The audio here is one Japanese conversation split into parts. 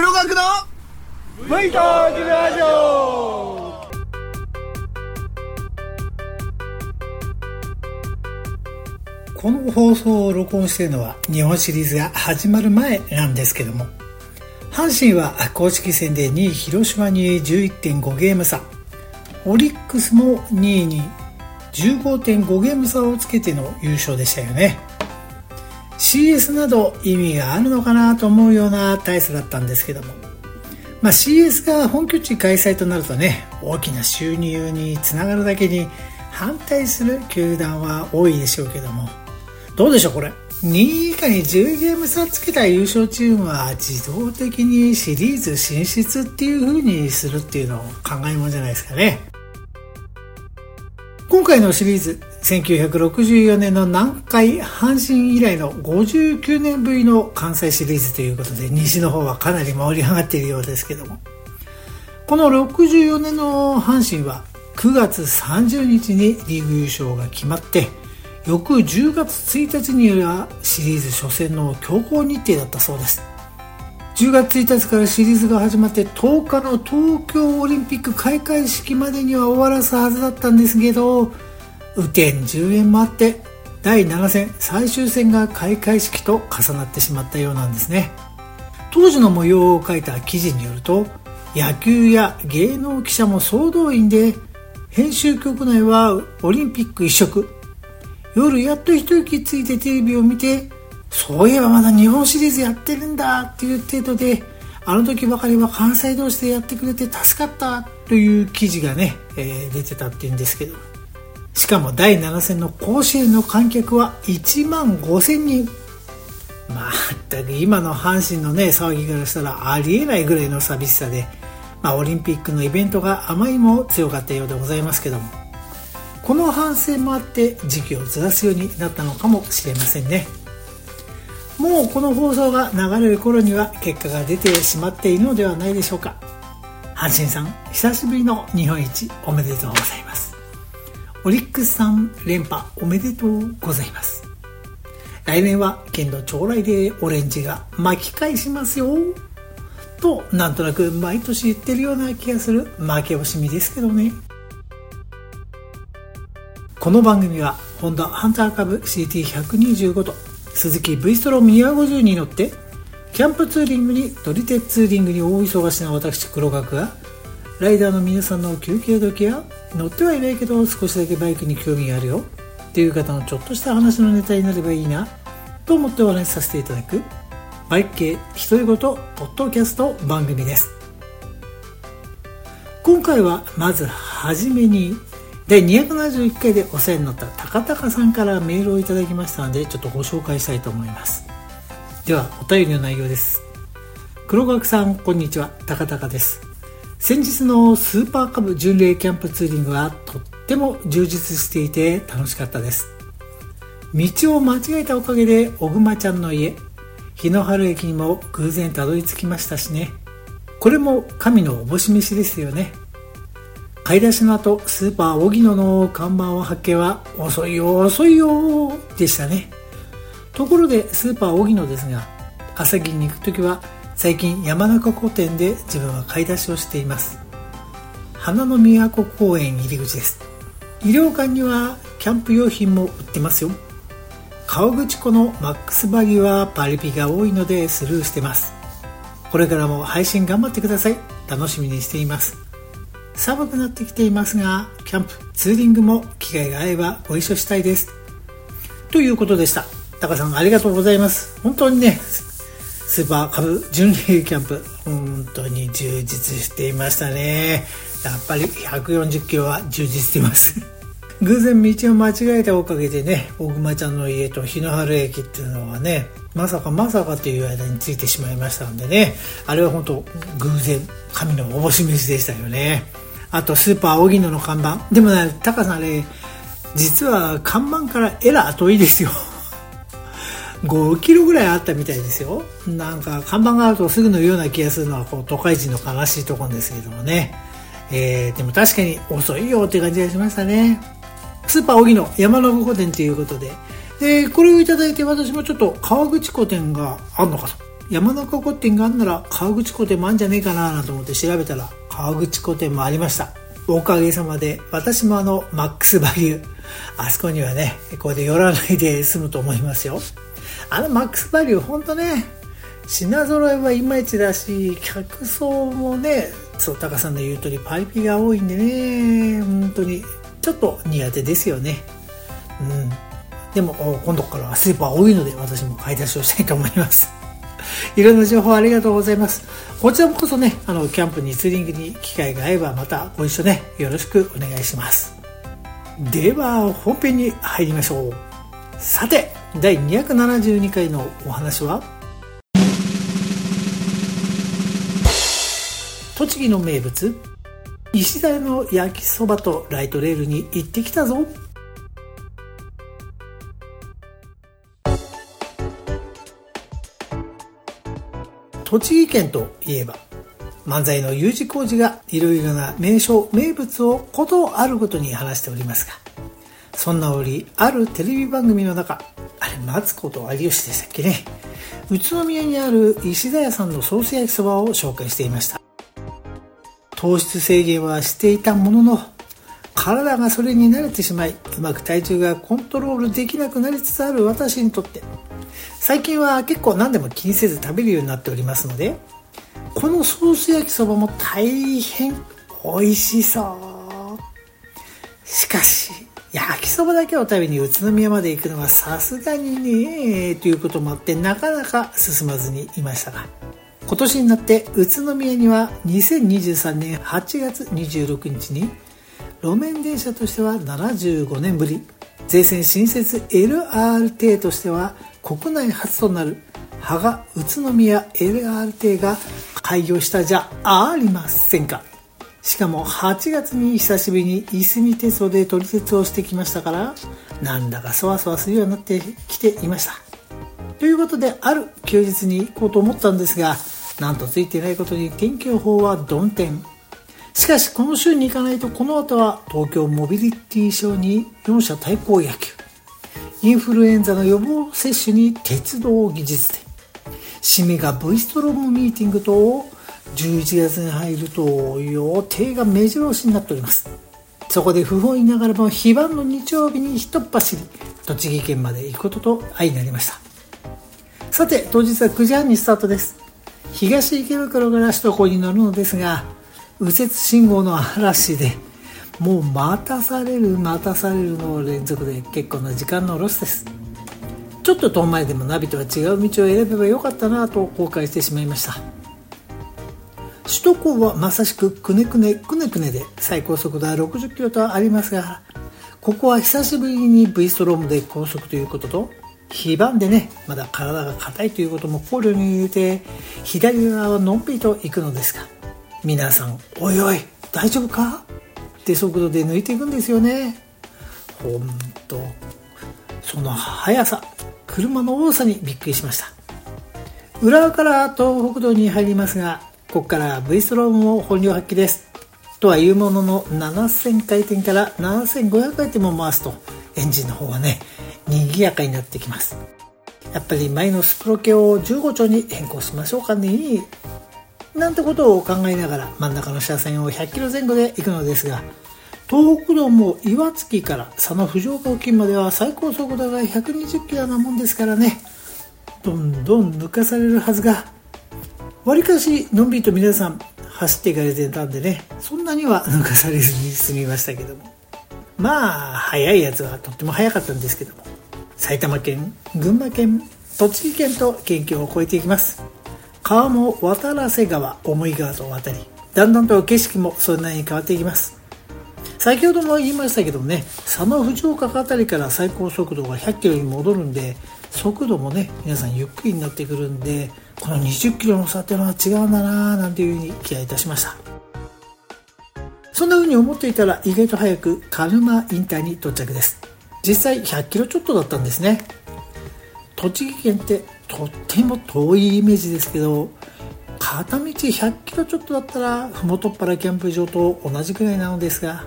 黒学のブイトージラジオ。この放送を録音しているのは日本シリーズが始まる前なんですけども阪神は公式戦で2位広島に11.5ゲーム差。オリックスも2位に15.5ゲーム差をつけての優勝でしたよね。CS など意味があるのかなと思うような大差だったんですけども、まあ、CS が本拠地開催となるとね大きな収入につながるだけに反対する球団は多いでしょうけども。どうでしょうこれ。2位以下に10ゲーム差つけた優勝チームは自動的にシリーズ進出っていう風にするっていうのを考えもんじゃないですかね。今回のシリーズ1964年の南海阪神以来の59年ぶりの関西シリーズということで西の方はかなり盛り上がっているようですけども。この64年の阪神は9月30日にリーグ優勝が決まって翌10月1日にはシリーズ初戦の強行日程だったそうです。10月1日からシリーズが始まって10日の東京オリンピック開会式までには終わらすはずだったんですけど雨天10円もあって第7戦最終戦が開会式と重なってしまったようなんですね。当時の模様を書いた記事によると野球や芸能記者も総動員で編集局内はオリンピック一色夜やっと一息ついてテレビを見てそういえばまだ日本シリーズやってるんだっていう程度であの時ばかりは関西同士でやってくれて助かったという記事がね、えー、出てたっていうんですけど。しかも第7戦の甲子園の観客は1万5000人。まったく今の阪神のね騒ぎからしたらありえないぐらいの寂しさで、まあ、オリンピックのイベントがあまりにも強かったようでございますけども。この反省もあって時期をずらすようになったのかもしれませんね。もうこの放送が流れる頃には結果が出てしまっているのではないでしょうか。阪神さん久しぶりの日本一おめでとうございます。オリックスさん連覇おめでとうございます。来年は剣道将来でオレンジが巻き返しますよ。となんとなく毎年言ってるような気がする。負け惜しみですけどね。この番組はホンダハンター株 CT125 と鈴木 V ストロー250に乗ってキャンプツーリングに撮り鉄ツーリングに大忙しな私黒学がライダーの皆さんの休憩時や乗ってはいないけど少しだけバイクに興味があるよ。っていう方のちょっとした話のネタになればいいな。と思ってお話しさせていただくバイク系独り言ポッドキャスト番組です。今回はまずはじめに第271回でお世話になった高高さんからメールをいただきましたのでちょっとご紹介したいと思います。ではお便りの内容です。黒学さんこんにちは。高高です。先日のスーパーカブ巡礼キャンプツーリングはとっても充実していて楽しかったです。道を間違えたおかげで小熊ちゃんの家日の春駅にも偶然たどり着きましたしね。これも神のおぼし飯ですよね。買い出しの後スーパー荻野の看板を発見は遅いよ遅いよでしたね。ところでスーパー荻野ですが朝霧に行く時は最近山中湖店で自分は買い出しをしています。花の都公園入り口です。医療館にはキャンプ用品も売ってますよ。川口湖のマックスバギーはパリピが多いのでスルーしてます。これからも配信頑張ってください。楽しみにしています。寒くなってきていますがキャンプツーリングも機会が合えばご一緒したいです。ということでした。タカさんありがとうございます。本当にねスーパー株巡礼キャンプ。本当に充実していましたね。やっぱり140キロは充実しています。偶然道を間違えたおかげでね大熊ちゃんの家と日の春駅っていうのはねまさかまさかという間についてしまいましたんでね。あれは本当偶然神のおぼし飯でしたよね。あとスーパー荻野の看板。でもねタカさんあれ実は看板からエラー遠いですよ。5キロぐらいあったみたいですよ。なんか看板があるとすぐのような気がするのはこう都会人の悲しいところですけどもね、えー、でも確かに遅いよって感じがしましたね。スーパー荻野山の御店ということで。でこれをいただいて私もちょっと川口湖店があるのかと。山中古店があんなら川口古店もあんじゃねえかなと思って調べたら川口古店もありました。おかげさまで私もあのマックスバリューあそこにはねこれで寄らないで済むと思いますよ。あのマックスバリュー本当ね品揃えはいまいちだし客層もねそうタカさんの言う通りパイピが多いんでね本当にちょっと苦手ですよね。うん。でも今度からスーパー多いので私も買い出しをしたいと思います。いろんな情報ありがとうございます。こちらもこそねあのキャンプにツーリングに機会が合えばまたご一緒ねよろしくお願いします。では本編に入りましょう。さて第272回のお話は？栃木の名物石田の焼きそばとライトレールに行ってきたぞ。栃木県といえば漫才の U 字工事がいろいろな名所名物をことあるごとに話しておりますがそんな折あるテレビ番組の中あれマツコと有吉でしたっけね。宇都宮にある石田屋さんのソース焼きそばを紹介していました。糖質制限はしていたものの体がそれに慣れてしまいうまく体重がコントロールできなくなりつつある私にとって。最近は結構何でも気にせず食べるようになっておりますのでこのソース焼きそばも大変美味しそう。しかし焼きそばだけを食べに宇都宮まで行くのはさすがにねということもあってなかなか進まずにいましたが今年になって宇都宮には2023年8月26日に路面電車としては75年ぶり。税線新設 LRT としては国内初となる芳賀宇都宮 LRT が開業したじゃありませんか。しかも8月に久しぶりにいすみ鉄道で撮り鉄をしてきましたからなんだかそわそわするようになってきていました。ということである休日に行こうと思ったんですがなんとついていないことに天気予報は曇天しかしこの週に行かないとこの後は東京モビリティショーに4社対抗野球。インフルエンザの予防接種に鉄道技術で。締めが V ストロームミーティングと11月に入ると予定が目白押しになっております。そこで不本意ながらも非番の日曜日に一っ走り栃木県まで行くことと相なりました。さて当日は9時半にスタートです。東池袋から首都高に乗るのですが右折信号の嵐でもう待たされる待たされるの連続で結構な時間のロスです。ちょっと遠回りでもナビとは違う道を選べばよかったなと後悔してしまいました。首都高はまさしくくねくねくねくねで最高速度は60キロとありますがここは久しぶりに V ストロームで高速ということと非番でねまだ体が硬いということも考慮に入れて左側はのんびりと行くのですが皆さんおいおい大丈夫か？って速度で抜いていくんですよね。ほんと。その速さ車の多さにびっくりしました。裏側から東北道に入りますがここから V ストロームも本領発揮です。とはいうものの7000回転から7500回転も回すとエンジンの方はね賑やかになってきます。やっぱり前のスプロケを15丁に変更しましょうかね。なんてことを考えながら真ん中の車線を100キロ前後で行くのですが東北道も岩槻から佐野藤岡付近までは最高速度が120キロなもんですからね。どんどん抜かされるはずがわりかしのんびりと皆さん走っていかれてたんでねそんなには抜かされずに済みましたけども。まあ速いやつはとっても速かったんですけども。埼玉県群馬県栃木県と県境を越えていきます。川も渡良瀬川重井川と渡りだんだんと景色もそんなりに変わっていきます。先ほども言いましたけどもね佐野藤岡辺りから最高速度が100キロに戻るんで速度もね皆さんゆっくりになってくるんでこの20キロの差っていうのは違うんだななんていうふうに気合いたしました。そんな風に思っていたら意外と早くカルマインターに到着です。実際100キロちょっとだったんですね。栃木県ってとっても遠いイメージですけど片道100キロちょっとだったら麓っ腹キャンプ場と同じくらいなのですが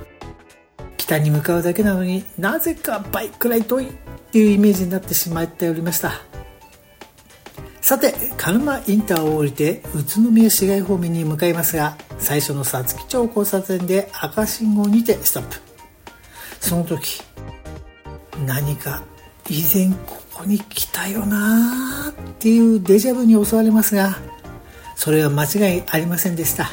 北に向かうだけなのになぜか倍くらい遠いっていうイメージになってしまっておりました。さて鹿沼インターを降りて宇都宮市街方面に向かいますが最初の皐月町交差点で赤信号にてストップ。その時何か以前ここに来たよなっていうデジャブに襲われますがそれは間違いありませんでした。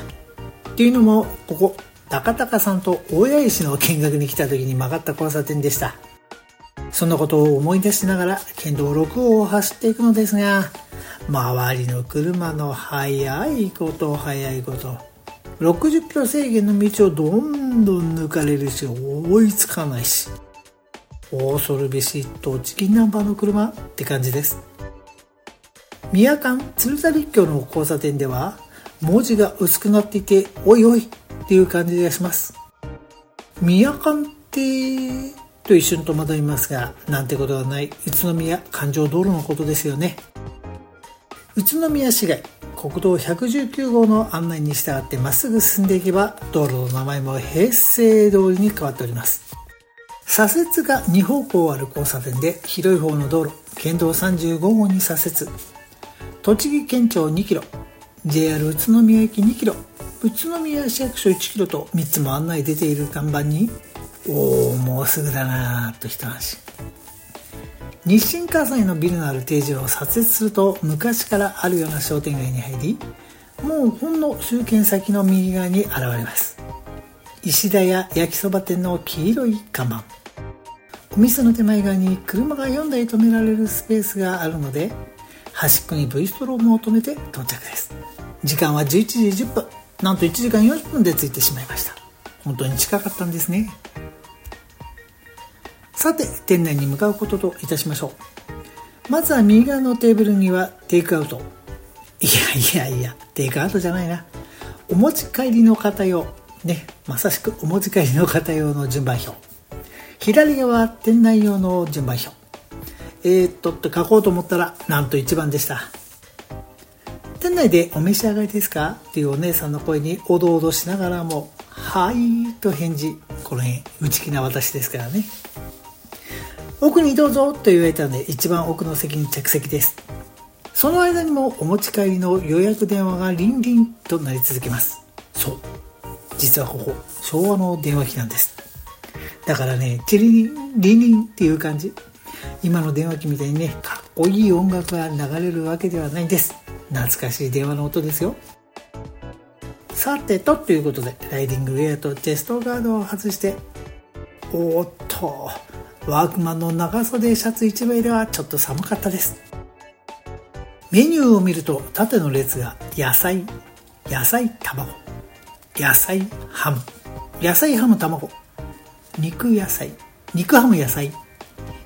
っていうのもここ高高さんと大谷石の見学に来た時に曲がった交差点でした。そんなことを思い出しながら県道6号を走っていくのですが周りの車の速いこと速いこと60キロ制限の道をどんどん抜かれるし追いつかないし恐るべし栃木ナンバーの車って感じです。宮間鶴田立教の交差点では文字が薄くなっていておいおいっていう感じがします。宮間ってと一瞬戸惑いますがなんてことはない。宇都宮環状道路のことですよね。宇都宮市街国道119号の案内に従ってまっすぐ進んでいけば道路の名前も平成通りに変わっております。左折が2方向ある交差点で広い方の道路県道35号に左折。栃木県庁2キロ。JR 宇都宮駅2キロ宇都宮市役所1キロと3つも案内出ている看板におおもうすぐだなと一安心日清火災のビルのある定時を左折すると昔からあるような商店街に入りもうほんの集権先の右側に現れます。石田屋焼きそば店の黄色い看板。お店の手前側に車が4台止められるスペースがあるので端っこに V ストロームを止めて到着です。時間は11時10分。なんと1時間40分で着いてしまいました。本当に近かったんですね。さて店内に向かうことといたしましょう。まずは右側のテーブルにはテイクアウト。いやいやいやテイクアウトじゃないな。お持ち帰りの方用。ねまさしくお持ち帰りの方用の順番表。左側店内用の順番表。えー、っとって書こうと思ったらなんと1番でした。店内でお召し上がりですか？っていうお姉さんの声におどおどしながらも「はい」と返事。この辺内気な私ですからね。奥にどうぞと言われたので一番奥の席に着席です。その間にもお持ち帰りの予約電話がリンリンとなり続けます。そう。実はここ昭和の電話機なんです。だからねチリリンリンリンっていう感じ。今の電話機みたいにねかっこいい音楽が流れるわけではないんです。懐かしい電話の音ですよ。さてとということでライディングウェアとチェストガードを外しておっとワークマンの長袖シャツ1枚ではちょっと寒かったです。メニューを見ると縦の列が野菜野菜卵野菜ハム野菜ハム卵肉野菜肉ハム野菜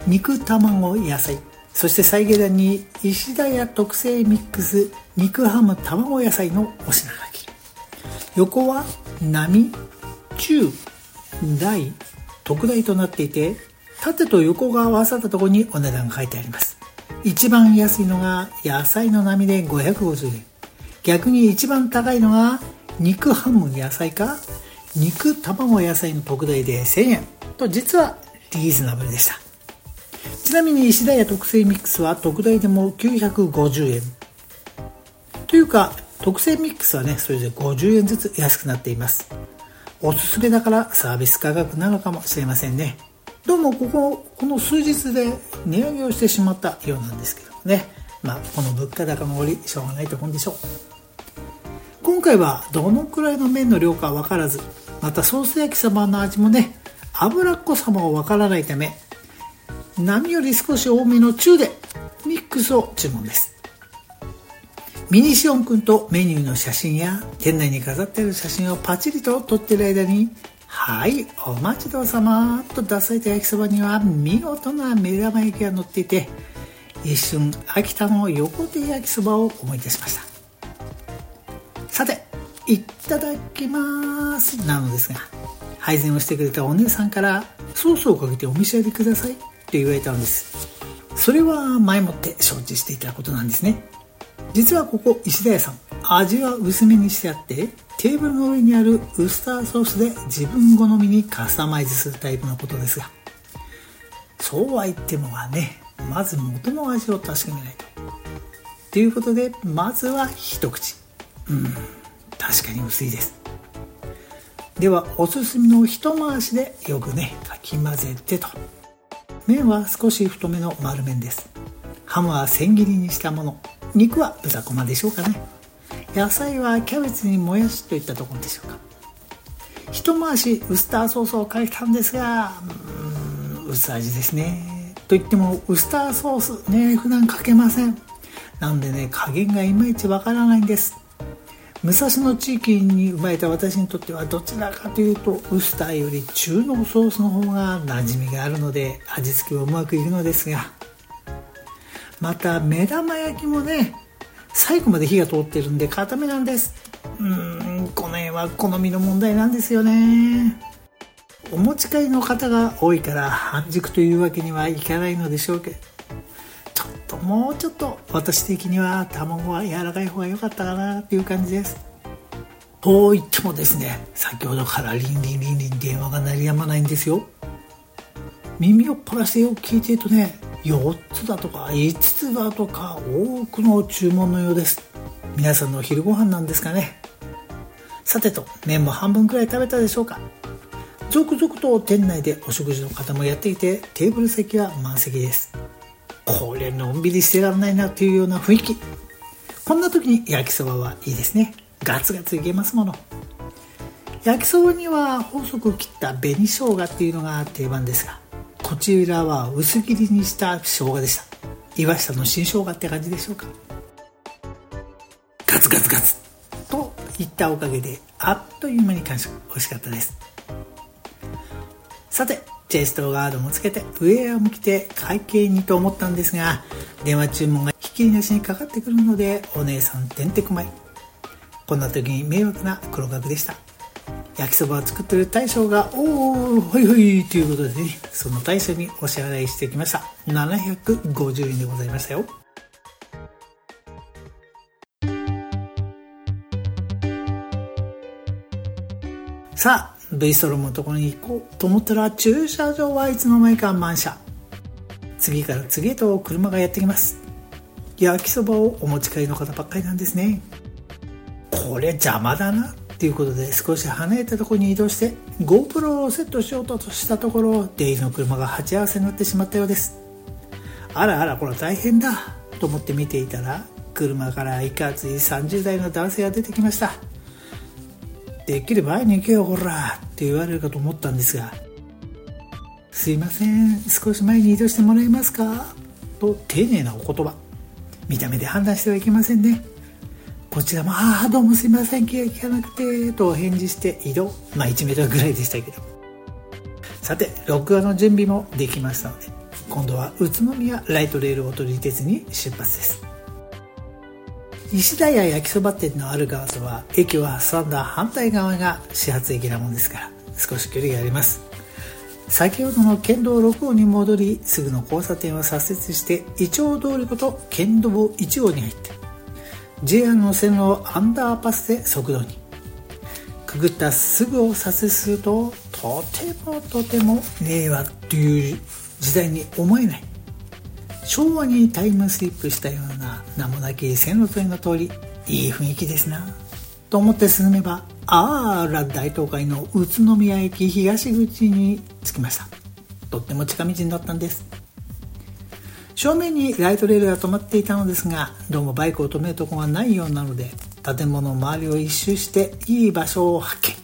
肉卵野菜。そして再下段に石田屋特製ミックス肉ハム卵野菜のお品書き。横は並中大特大となっていて縦と横が合わさったところにお値段が書いてあります。一番安いのが野菜の波で550円。逆に一番高いのが肉ハム野菜か肉卵野菜の特大で1000円。と実はリーズナブルでした。ちなみに石田屋特製ミックスは特大でも950円。というか特製ミックスはねそれぞれ50円ずつ安くなっています。おすすめだからサービス価格なのかもしれませんね。どうもこここの数日で値上げをしてしまったようなんですけどね。まあこの物価高の折しょうがないと思うんでしょう。今回はどのくらいの麺の量か分からずまたソース焼きそばの味もね脂っこさも分からないため波より少し多めの中でミックスを注文です。ミニシオン君とメニューの写真や店内に飾ってある写真をパチリと撮ってる間にはい、お待ちどうさまと出された焼きそばには見事な目玉焼きが乗っていて一瞬秋田の横手焼きそばを思い出しました。さていただきます。なのですが配膳をしてくれたお姉さんからソースをかけてお召し上がりください。と言われたんです。それは前もって承知していたことなんですね。実はここ石田屋さん味は薄めにしてあってテーブルの上にあるウスターソースで自分好みにカスタマイズするタイプのことですがそうは言ってもはねまず元の味を確かめないと。ということでまずは一口。うん確かに薄いです。ではおすすめの一回しでよくねかき混ぜてと。麺は少し太めの丸麺です。ハムは千切りにしたもの。肉は豚こまでしょうかね。野菜はキャベツにもやしといったところでしょうか。一回しウスターソースをかけたんですがうん薄味ですね。といってもウスターソースね普段かけません。なんでね加減がいまいちわからないんです。武蔵野地域に生まれた私にとってはどちらかというとウスターより中濃ソースの方が馴染みがあるので味付けはうまくいくのですがまた目玉焼きもね最後まで火が通ってるんで固めなんです。うーんこの辺は好みの問題なんですよね。お持ち帰りの方が多いから半熟というわけにはいかないのでしょうけど。もうちょっと私的には卵は柔らかい方が良かったかなっていう感じです。と言ってもですね先ほどからリンリンリンリン電話が鳴りやまないんですよ。耳を凝らしてよく聞いてるとね4つだとか5つだとか多くの注文のようです。皆さんのお昼ご飯なんですかね。さてと麺も半分くらい食べたでしょうか。続々と店内でお食事の方もやっていてテーブル席は満席です。これのんびりしてらんないなというような雰囲気。こんな時に焼きそばはいいですね。ガツガツいけますもの。焼きそばには細く切った紅生姜っていうのが定番ですがこちらは薄切りにした生姜でした。岩下の新生姜って感じでしょうか。ガツガツガツ。といったおかげであっという間に完食。美味しかったです。さてチェストガードもつけてウェアも着て会計にと思ったんですが電話注文がひきりなしにかかってくるのでお姉さんてんてこまい。こんな時に迷惑な黒額でした。焼きそばを作ってる大将が「おおはいはい」ということでねその大将にお支払いしてきました。750円でございましたよ。さあ V ストロームのところに行こうと思ったら駐車場はいつの間にか満車。次から次へと車がやってきます。焼きそばをお持ち帰りの方ばっかりなんですね。これ邪魔だなっていうことで少し離れたところに移動して GoPro をセットしようとしたところ出入りの車が鉢合わせになってしまったようです。あらあらこれは大変だと思って見ていたら車からいかつい30代の男性が出てきました。できれば前に行けよほらって言われるかと思ったんですがすいません少し前に移動してもらえますか？と丁寧なお言葉見た目で判断してはいけませんね。こちらも「ああどうもすいません気が利かなくて」と返事して移動。まあ1メートルぐらいでしたけど。さて録画の準備もできましたので今度は宇都宮ライトレールを取り鉄に出発です。石田屋焼きそば店のある側とは駅を挟んだ反対側が始発駅なもんですから少し距離があります。先ほどの県道6号に戻りすぐの交差点を左折してイチョウ通りこと県道1号に入って JR の線路をアンダーパスで速度にくぐったすぐを左折するととてもとても令和という時代に思えない。昭和にタイムスリップしたような名もなき線路沿いの通りいい雰囲気ですな。と思って進めばあら大東海の宇都宮駅東口に着きました。とっても近道になったんです。正面にライトレールが止まっていたのですがどうもバイクを止めるとこがないようなので建物周りを一周していい場所を発見。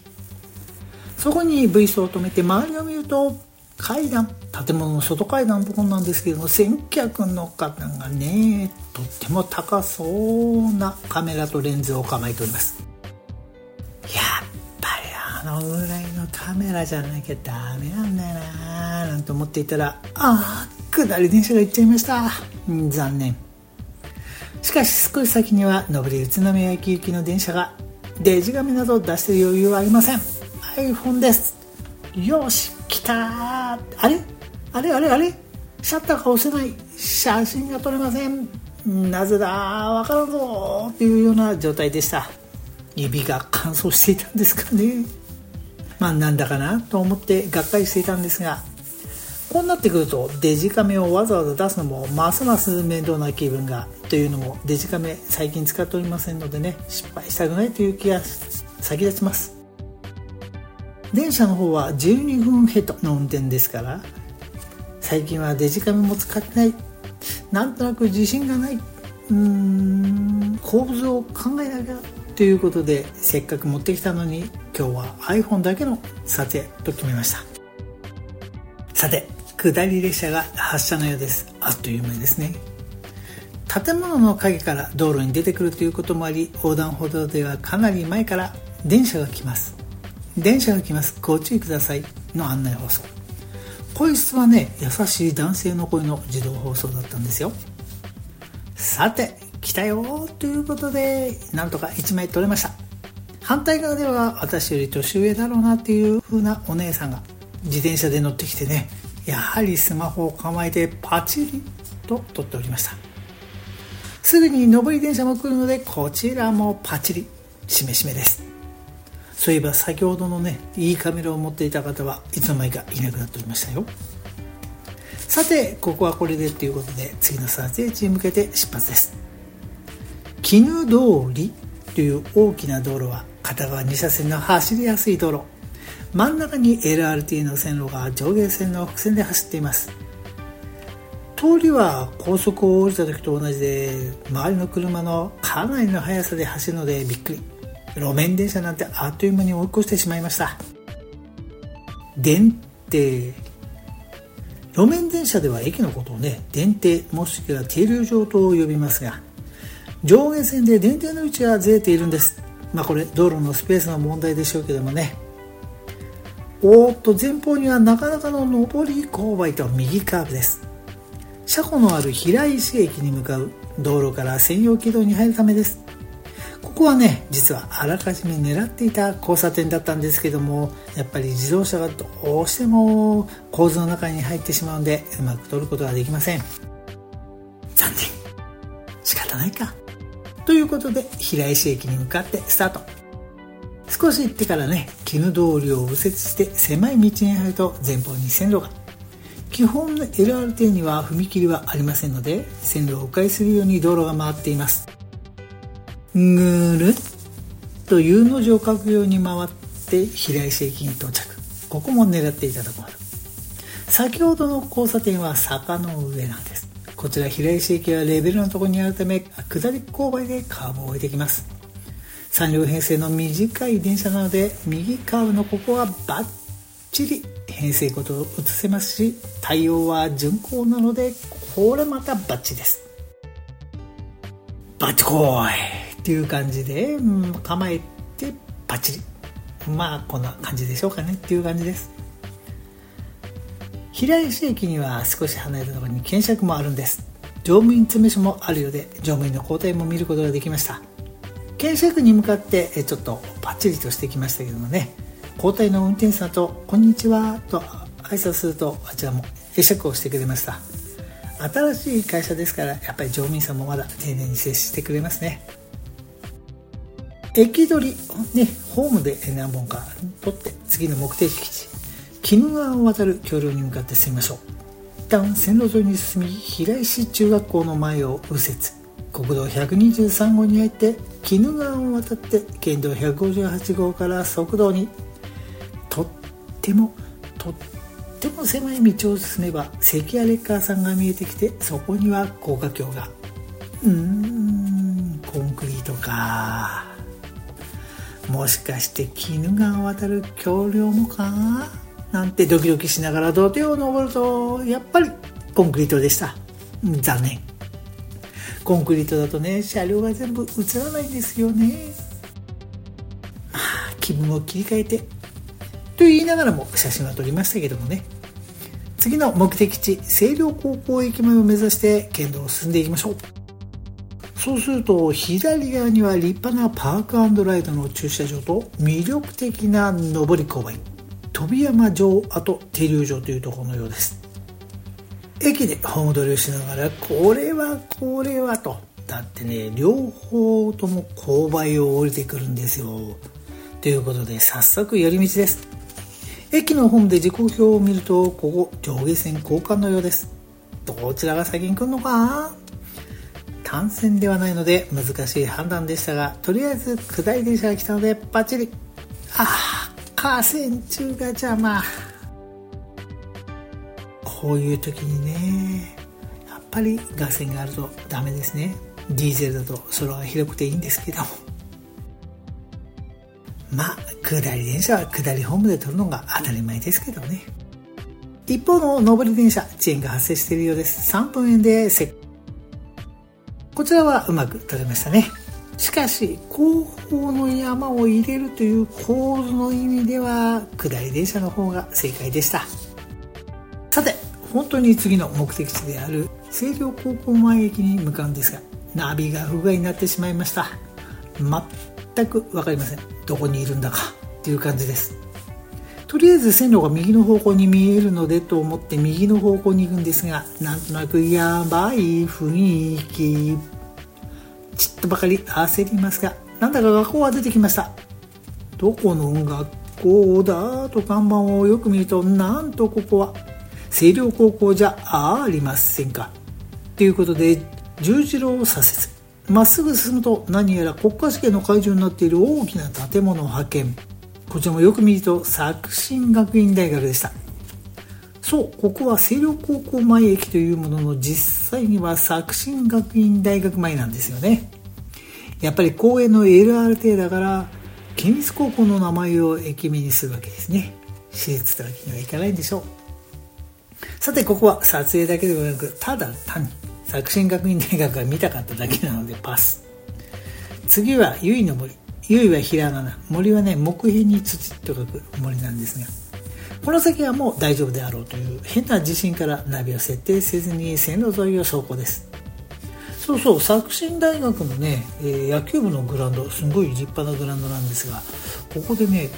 そこに V 層を止めて周りを見ると階段建物の外階段のところなんですけども先客の方がねとっても高そうなカメラとレンズを構えております。やっぱりあのぐらいのカメラじゃなきゃダメなんだよななんて思っていたらああ下り電車が行っちゃいました。残念。しかし少し先には上り宇都宮駅行きの電車がデジカメなど出してる余裕はありません。iPhone です。よし。たあれ？あれ？あれ？あれ？シャッターが押せない。写真が撮れません。なぜだ？わからんぞというような状態でした。指が乾燥していたんですかね。まあなんだかなと思ってがっかりしていたんですが。こうなってくるとデジカメをわざわざ出すのもますます面倒な気分がというのもデジカメ最近使っておりませんのでね失敗したくないという気が先立ちます。電車の方は12分ヘッドの運転ですから最近はデジカメも使ってない。なんとなく自信がない。うーん構図を考えなきゃということでせっかく持ってきたのに今日は iPhone だけの撮影と決めました。さて下り列車が発車のようです。あっという間ですね。建物の陰から道路に出てくるということもあり横断歩道ではかなり前から電車が来ます。電車が来ます。ご注意ください。の案内放送。声質はね優しい男性の声の自動放送だったんですよ。さて来たよということでなんとか1枚取れました。反対側では私より年上だろうなっていう風なお姉さんが自転車で乗ってきてねやはりスマホを構えてパチリと撮っておりました。すぐに上り電車も来るのでこちらもパチリしめしめです。そういえば先ほどのねいいカメラを持っていた方はいつの間にかいなくなっておりましたよ。さてここはこれでということで次の撮影地に向けて出発です。絹通りという大きな道路は片側2車線の走りやすい道路。真ん中に LRT の線路が上下線の伏線で走っています。通りは高速を降りた時と同じで周りの車のかなりの速さで走るのでびっくり。路面電車なんてあっという間に追い越してしまいました。電停。路面電車では駅のことをね電停もしくは停留場と呼びますが上下線で電停の位置がずれているんです。まあこれ道路のスペースの問題でしょうけどもね。おーっと前方にはなかなかの上り勾配と右カーブです。車庫のある平石駅に向かう道路から専用軌道に入るためです。ここはね実はあらかじめ狙っていた交差点だったんですけどもやっぱり自動車がどうしても構図の中に入ってしまうんでうまく取ることができません。残念。仕方ないか。ということで平石駅に向かってスタート。少し行ってからね絹通りを右折して狭い道に入ると前方に線路が。基本の LRT には踏切はありませんので線路を迂回するように道路が回っています。ぐるっと U の字を書くように回って平石駅に到着。ここも狙っていただこう先ほどの交差点は坂の上なんです。こちら平石駅はレベルのところにあるため下り勾配でカーブを置いてきます。3両編成の短い電車なので右カーブのここはバッチリ編成ごと移せますし対応は巡航なのでこれまたバッチリです。バッチコーイ。ていう感じで、うん、構えてバッチリ。まあこんな感じでしょうかね。っていう感じです。平石駅には少し離れたところに検索もあるんです。乗務員詰め所もあるようで乗務員の交代も見ることができました。検索に向かってちょっとパッチリとしてきましたけどもね。交代の運転手さんと「こんにちは」と挨拶するとあちらも会釈をしてくれました。新しい会社ですからやっぱり乗務員さんもまだ丁寧に接してくれますね。駅取り、ね、ホームで何本か取って次の目的地鬼怒川を渡る橋梁に向かって進みましょう。一旦線路沿いに進み平石中学校の前を右折。国道123号に入って鬼怒川を渡って県道158号から側道に。とってもとっても狭い道を進めば関谷レッカーさんが見えてきてそこには高架橋が。うーんコンクリートか。もしかして鬼怒川を渡る橋梁もかなんてドキドキしながら土手を登るとやっぱりコンクリートでした。残念。コンクリートだとね車両が全部映らないんですよね。まあ気分を切り替えて。と言いながらも写真は撮りましたけどもね。次の目的地清涼高校駅前を目指して県道を進んでいきましょう。そうすると左側には立派なパークライドの駐車場と魅力的な上り勾配飛山城跡停留場というところのようです。駅でホーム取りをしながらこれはこれはとだってね両方とも勾配を降りてくるんですよ。ということで早速寄り道です。駅のホームで時刻表を見るとここ上下線交換のようです。どちらが先に来るのか？単線ではないので難しい判断でしたがとりあえず下り電車が来たのでバッチリ。ああ河川中が邪魔。こういう時にねやっぱり画線があるとダメですね。ディーゼルだと空が広くていいんですけど。もまあ下り電車は下りホームで撮るのが当たり前ですけどね。一方の上り電車遅延が発生しているようです。3分円でせこちらはうまく撮れましたね。しかし後方の山を入れるという構図の意味では下り電車の方が正解でした。さて本当に次の目的地である清涼高校前駅に向かうんですがナビが不具合になってしまいました。全く分かりません。どこにいるんだかっていう感じです。とりあえず線路が右の方向に見えるのでと思って右の方向に行くんですがなんとなくやばい雰囲気。ちっとばかり焦りますがなんだか学校が出てきました。どこの学校だと看板をよく見るとなんとここは清涼高校じゃありませんか。ということで十字路を左折。まっすぐ進むと何やら国家試験の会場になっている大きな建物を発見。こちらもよく見ると作新学院大学でした。そうここは清涼高校前駅というものの実際には作新学院大学前なんですよね。やっぱり公園の LRT だから県立高校の名前を駅名にするわけですね。私立とわけにはいかないんでしょう。さてここは撮影だけではなくただ単に作新学院大学が見たかっただけなのでパス。次は由比の森。由比はひらがな。森はね木片に土と書く森なんですがこの先はもう大丈夫であろうという変な自信からナビを設定せずに線路沿いを走行です。そうそう作新大学のね、えー、野球部のグラウンドすごい立派なグラウンドなんですがここでね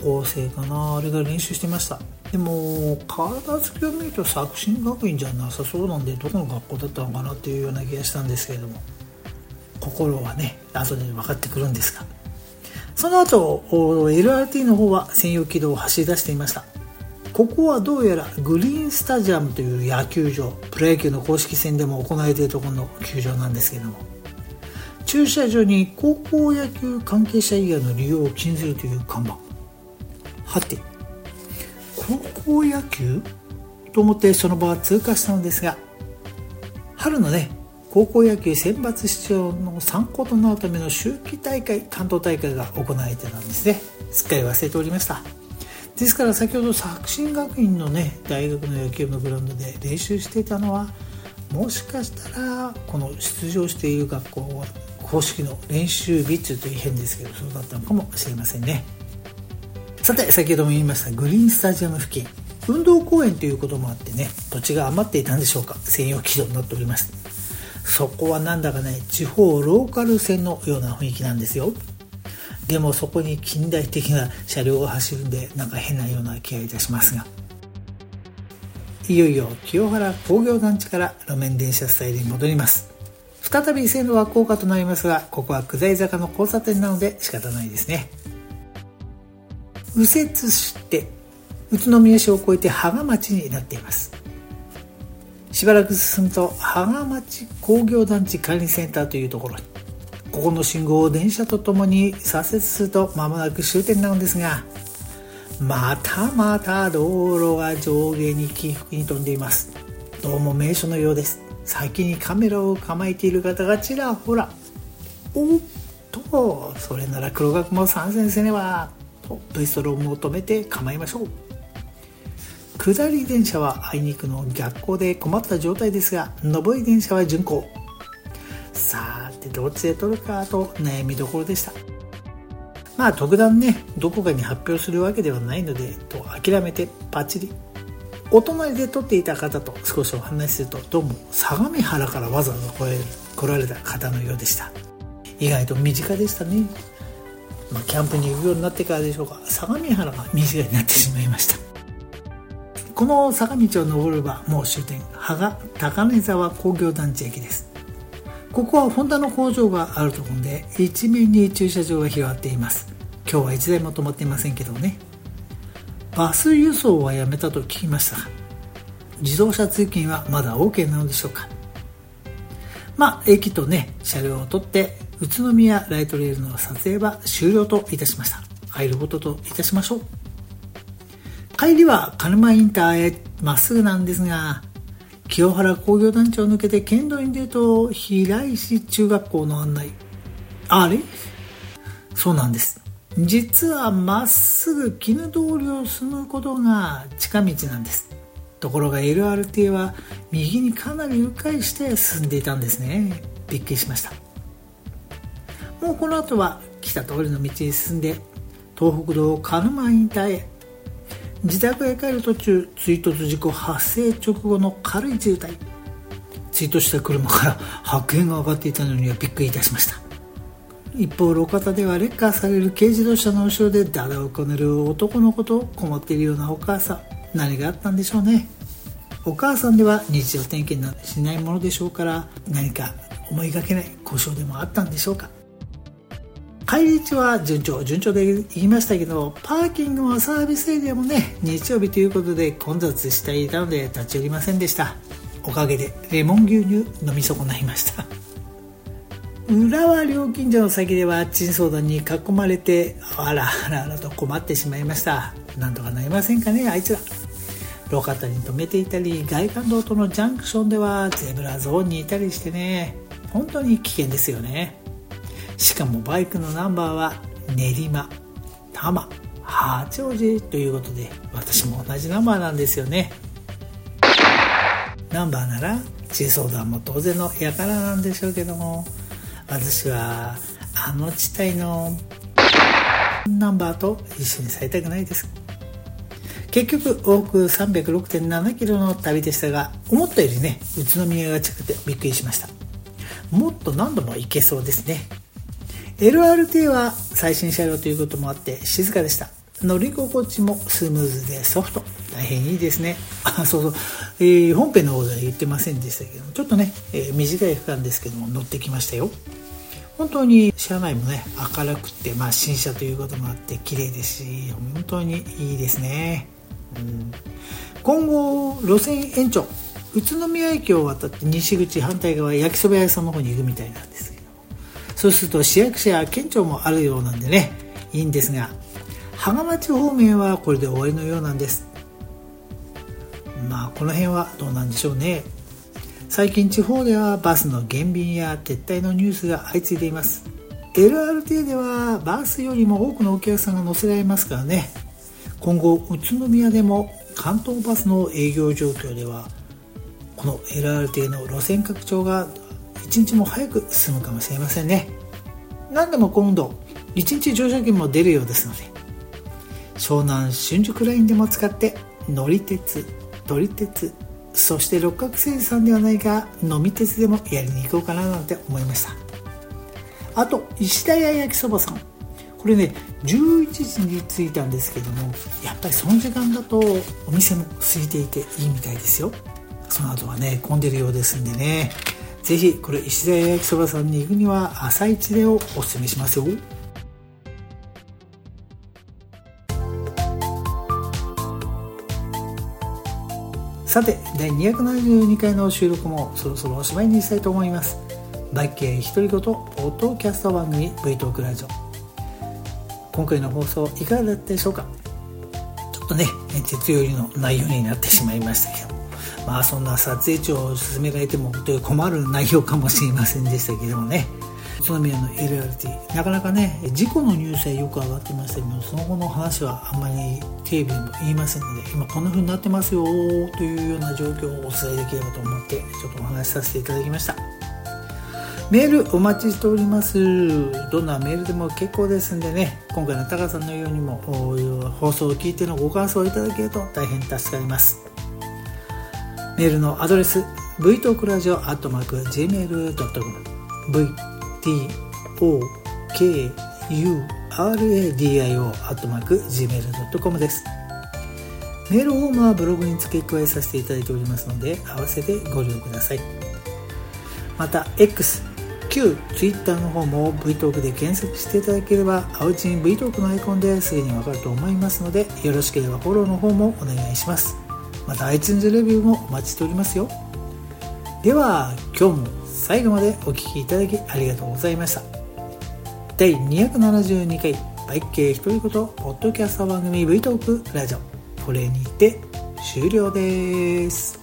高校生かな。あれが練習してました。でも体つきを見ると作新学院じゃなさそうなんでどこの学校だったのかなっていうような気がしたんですけれども。心はね後で分かってくるんですがその後 LRT の方は専用軌道を走り出していました。ここはどうやらグリーンスタジアムという野球場プロ野球の公式戦でも行われているところの球場なんですけども駐車場に高校野球関係者以外の利用を禁ずるという看板。はて高校野球？と思ってその場は通過したのですが春のね高校野球選抜出場の参考となるための秋季大会関東大会が行われてたんですね。すっかり忘れておりました。ですから先ほど作新学院のね大学の野球部のグラウンドで練習していたのはもしかしたらこの出場している学校は公式の練習日中という変ですけどそうだったのかもしれませんね。さて先ほども言いましたグリーンスタジアム付近。運動公園ということもあってね土地が余っていたんでしょうか。専用軌道になっております。そこはなんだかね地方ローカル線のような雰囲気なんですよ。でもそこに近代的な車両が走るんでなんか変なような気がいたしますが。いよいよ清原工業団地から路面電車スタイルに戻ります。再び線路は高架となりますがここは下り坂の交差点なので仕方ないですね。右折して宇都宮市を越えて芳賀町になっています。しばらく進むと芳賀町工業団地管理センターというところにここの信号を電車とともに左折すると間もなく終点なのですがまたまた道路が上下に起伏に飛んでいます。どうも名所のようです。先にカメラを構えている方がちらほら。おっとそれなら黒学も参戦せねばとブイストロームを止めて構いましょう。下り電車はあいにくの逆行で困った状態ですが上り電車は巡行。さてどっちで取るかと悩みどころでした。まあ特段ねどこかに発表するわけではないのでと諦めてパッチリ。お隣で撮っていた方と少しお話しするとどうも相模原からわざわざ来られた方のようでした。意外と身近でしたね。まあ、キャンプに行くようになってからでしょうか。相模原が身近になってしまいました。この坂道を登ればもう終点羽賀高根沢工業団地駅です。ここはホンダの工場があるところで一面に駐車場が広がっています。今日は1台も止まっていませんけどね。バス輸送はやめたと聞きました自動車通勤はまだ OK なのでしょうか。まあ駅とね車両を取って宇都宮ライトレールの撮影は終了といたしました。帰ることといたしましょう。帰りは鹿沼インターへまっすぐなんですが清原工業団地を抜けて県道に出ると平石中学校の案内。あれ？そうなんです。実はまっすぐ絹通りを進むことが近道なんです。ところが LRT は右にかなり迂回して進んでいたんですね。びっくりしました。もうこの後は来た通りの道に進んで東北道鹿沼インターへ。自宅へ帰る途中追突事故発生直後の軽い渋滞。追突した車から白煙が上がっていたのにはびっくりいたしました。一方路肩ではレッカーされる軽自動車の後ろでダダをこねる男の子と困っているようなお母さん。何があったんでしょうね。お母さんでは日常点検なんてしないものでしょうから何か思いがけない故障でもあったんでしょうか。帰り道は順調順調で言いましたけどパーキングもサービスエリアもね日曜日ということで混雑していたので立ち寄りませんでした。おかげでレモン牛乳飲み損ないました。浦和料金所の先では珍相談に囲まれてあらあらあらと困ってしまいました。なんとかなりませんかねあいつら。路肩に止めていたり外環道とのジャンクションではゼブラゾーンにいたりしてね本当に危険ですよね。しかもバイクのナンバーは練馬多摩八王子ということで私も同じナンバーなんですよね。ナンバーなら地相談も当然の輩なんでしょうけども私はあの地帯のナンバーと一緒にされたくないです。結局往復306.7キロの旅でしたが思ったよりね宇都宮が近くてびっくりしました。もっと何度も行けそうですね。LRT は最新車両ということもあって静かでした。乗り心地もスムーズでソフト。大変いいですね。あそうそう、えー、本編の方では言ってませんでしたけどちょっとね、えー、短い区間ですけども乗ってきましたよ。本当に車内もね明るくて、まあ、新車ということもあって綺麗ですし本当にいいですね、うん、今後路線延長。宇都宮駅を渡って西口反対側焼きそば屋さんの方に行くみたいなんですそうすると市役所や県庁もあるようなんでねいいんですが芳賀町方面はこれで終わりのようなんです。まあこの辺はどうなんでしょうね。最近地方ではバスの減便や撤退のニュースが相次いでいます。LRT ではバスよりも多くのお客さんが乗せられますからね。今後宇都宮でも関東バスの営業状況ではこの LRT の路線拡張が一日も早く進むかもしれませんね。何でも今度一日乗車券も出るようですので湘南新宿ラインでも使って乗り鉄撮り鉄そして六角精さんではないが飲み鉄でもやりに行こうかななんて思いました。あと石田屋焼きそばさん。これね11時に着いたんですけどもやっぱりその時間だとお店も空いていていいみたいですよ。その後はね混んでるようですんでね。ぜひこれ石田屋焼きそばさんに行くには朝一でをおすすめしますよ。さて第272回の収録もそろそろおしまいにしたいと思います。バイケ独り言ポッドキャスト番組 V トークラジオ。今回の放送いかがだったでしょうか？ちょっとね鉄よりの内容になってしまいましたけど。まあそんな撮影長を勧められてもという困る内容かもしれませんでしたけどもね。宇都宮の LRT なかなかね事故のニュースはよく上がってましたけどその後の話はあんまりテレビでも言いませんので今こんな風になってますよというような状況をお伝えできればと思ってちょっとお話しさせていただきました。メールお待ちしております。どんなメールでも結構ですんでね。今回のタカさんのようにも放送を聞いてのご感想をいただけると大変助かります。メールのアドレス v t o k r a d i o g m a i l c o m vtokuradio.gmail.com です。メールフォームはブログに付け加えさせていただいておりますので合わせてご利用ください。また X 旧 Twitter の方も V トークで検索していただければ青内に V トークのアイコンですぐにわかると思いますのでよろしければフォローの方もお願いします。また iTunes レビューもお待ちしておりますよ。では今日も最後までお聴きいただきありがとうございました。第272回バイク系独り言ポッドキャスト番組 V トークラジオ。これにて終了です。